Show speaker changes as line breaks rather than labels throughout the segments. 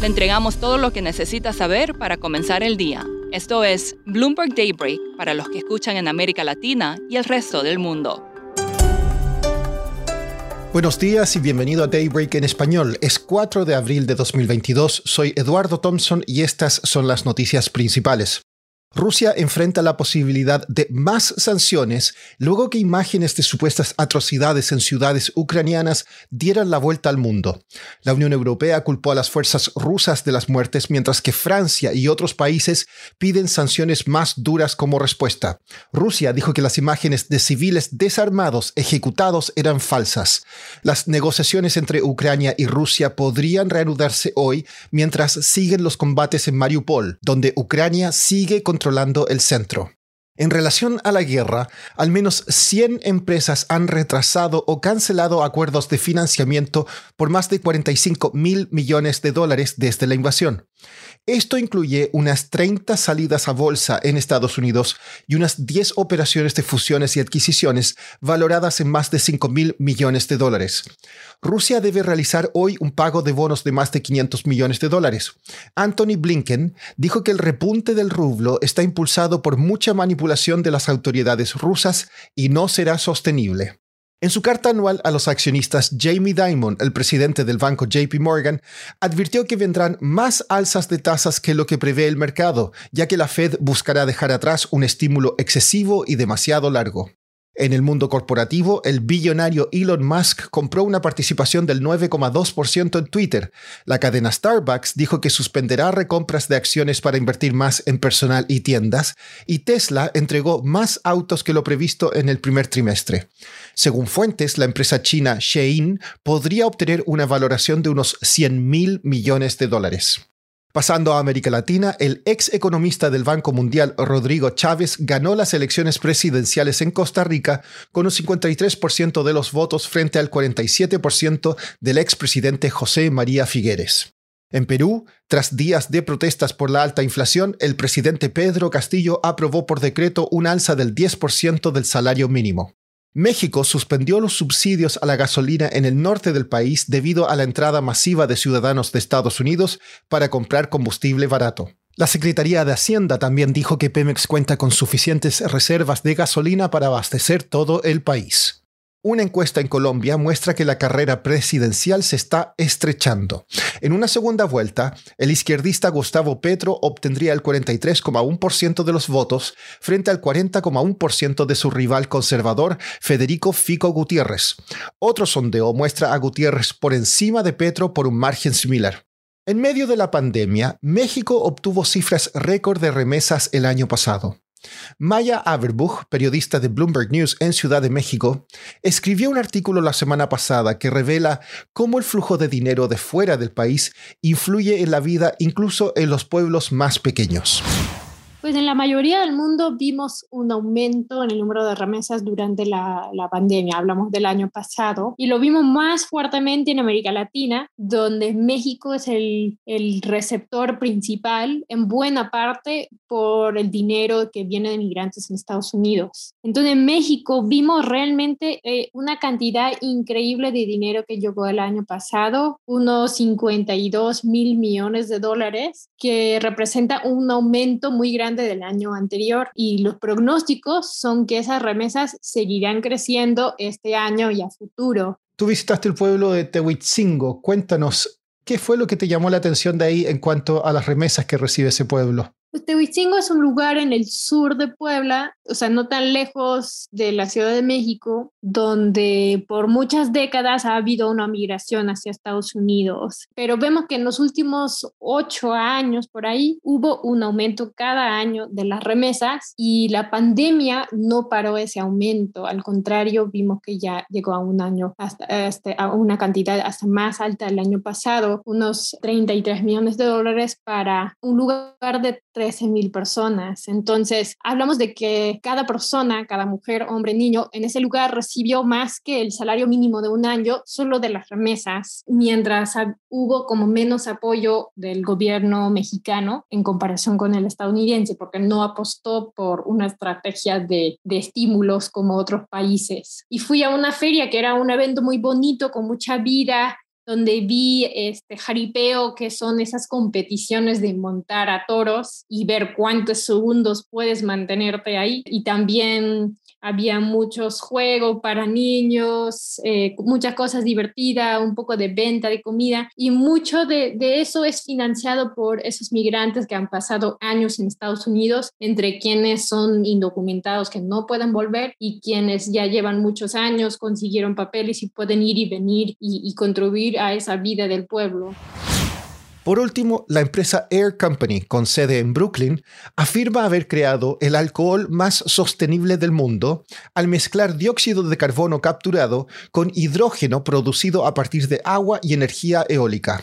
Le entregamos todo lo que necesita saber para comenzar el día. Esto es Bloomberg Daybreak para los que escuchan en América Latina y el resto del mundo.
Buenos días y bienvenido a Daybreak en español. Es 4 de abril de 2022. Soy Eduardo Thompson y estas son las noticias principales. Rusia enfrenta la posibilidad de más sanciones luego que imágenes de supuestas atrocidades en ciudades ucranianas dieran la vuelta al mundo. La Unión Europea culpó a las fuerzas rusas de las muertes, mientras que Francia y otros países piden sanciones más duras como respuesta. Rusia dijo que las imágenes de civiles desarmados ejecutados eran falsas. Las negociaciones entre Ucrania y Rusia podrían reanudarse hoy mientras siguen los combates en Mariupol, donde Ucrania sigue contra controlando el centro. En relación a la guerra, al menos 100 empresas han retrasado o cancelado acuerdos de financiamiento por más de 45 mil millones de dólares desde la invasión. Esto incluye unas 30 salidas a bolsa en Estados Unidos y unas 10 operaciones de fusiones y adquisiciones valoradas en más de 5 mil millones de dólares. Rusia debe realizar hoy un pago de bonos de más de 500 millones de dólares. Anthony Blinken dijo que el repunte del rublo está impulsado por mucha manipulación de las autoridades rusas y no será sostenible. En su carta anual a los accionistas, Jamie Dimon, el presidente del banco JP Morgan, advirtió que vendrán más alzas de tasas que lo que prevé el mercado, ya que la Fed buscará dejar atrás un estímulo excesivo y demasiado largo. En el mundo corporativo, el billonario Elon Musk compró una participación del 9,2% en Twitter. La cadena Starbucks dijo que suspenderá recompras de acciones para invertir más en personal y tiendas, y Tesla entregó más autos que lo previsto en el primer trimestre. Según fuentes, la empresa china Shein podría obtener una valoración de unos 100 mil millones de dólares. Pasando a América Latina, el ex economista del Banco Mundial Rodrigo Chávez ganó las elecciones presidenciales en Costa Rica con un 53% de los votos frente al 47% del expresidente José María Figueres. En Perú, tras días de protestas por la alta inflación, el presidente Pedro Castillo aprobó por decreto un alza del 10% del salario mínimo. México suspendió los subsidios a la gasolina en el norte del país debido a la entrada masiva de ciudadanos de Estados Unidos para comprar combustible barato. La Secretaría de Hacienda también dijo que Pemex cuenta con suficientes reservas de gasolina para abastecer todo el país. Una encuesta en Colombia muestra que la carrera presidencial se está estrechando. En una segunda vuelta, el izquierdista Gustavo Petro obtendría el 43,1% de los votos frente al 40,1% de su rival conservador Federico Fico Gutiérrez. Otro sondeo muestra a Gutiérrez por encima de Petro por un margen similar. En medio de la pandemia, México obtuvo cifras récord de remesas el año pasado. Maya Averbuch, periodista de Bloomberg News en Ciudad de México, escribió un artículo la semana pasada que revela cómo el flujo de dinero de fuera del país influye en la vida incluso en los pueblos más pequeños.
Pues en la mayoría del mundo vimos un aumento en el número de remesas durante la, la, pandemia, hablamos del año pasado, y lo vimos más fuertemente en América Latina, donde México es el, el receptor principal en buena parte por el dinero que viene de migrantes en Estados Unidos. Entonces en México vimos realmente eh, una cantidad increíble de dinero que llegó el año pasado, unos 52 mil millones de dólares, que representa un aumento muy grande del año anterior y los pronósticos son que esas remesas seguirán creciendo este año y a futuro.
Tú visitaste el pueblo de Tehuitzingo. Cuéntanos, ¿qué fue lo que te llamó la atención de ahí en cuanto a las remesas que recibe ese pueblo?
Tehuicingo es un lugar en el sur de Puebla, o sea, no tan lejos de la Ciudad de México, donde por muchas décadas ha habido una migración hacia Estados Unidos. Pero vemos que en los últimos ocho años por ahí hubo un aumento cada año de las remesas y la pandemia no paró ese aumento. Al contrario, vimos que ya llegó a un año, hasta, este, a una cantidad hasta más alta el año pasado, unos 33 millones de dólares para un lugar de 13 mil personas. Entonces, hablamos de que cada persona, cada mujer, hombre, niño, en ese lugar recibió más que el salario mínimo de un año solo de las remesas, mientras hubo como menos apoyo del gobierno mexicano en comparación con el estadounidense, porque no apostó por una estrategia de, de estímulos como otros países. Y fui a una feria que era un evento muy bonito, con mucha vida, donde vi este jaripeo, que son esas competiciones de montar a toros y ver cuántos segundos puedes mantenerte ahí. Y también había muchos juegos para niños, eh, muchas cosas divertidas, un poco de venta de comida y mucho de, de, eso es financiado por esos migrantes que han pasado años en Estados Unidos, entre quienes son indocumentados que no pueden volver y quienes ya llevan muchos años, consiguieron papeles y pueden ir y venir y, y a esa vida del pueblo.
Por último, la empresa Air Company, con sede en Brooklyn, afirma haber creado el alcohol más sostenible del mundo al mezclar dióxido de carbono capturado con hidrógeno producido a partir de agua y energía eólica.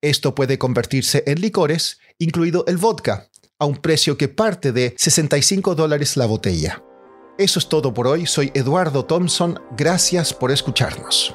Esto puede convertirse en licores, incluido el vodka, a un precio que parte de 65 dólares la botella. Eso es todo por hoy, soy Eduardo Thompson, gracias por escucharnos.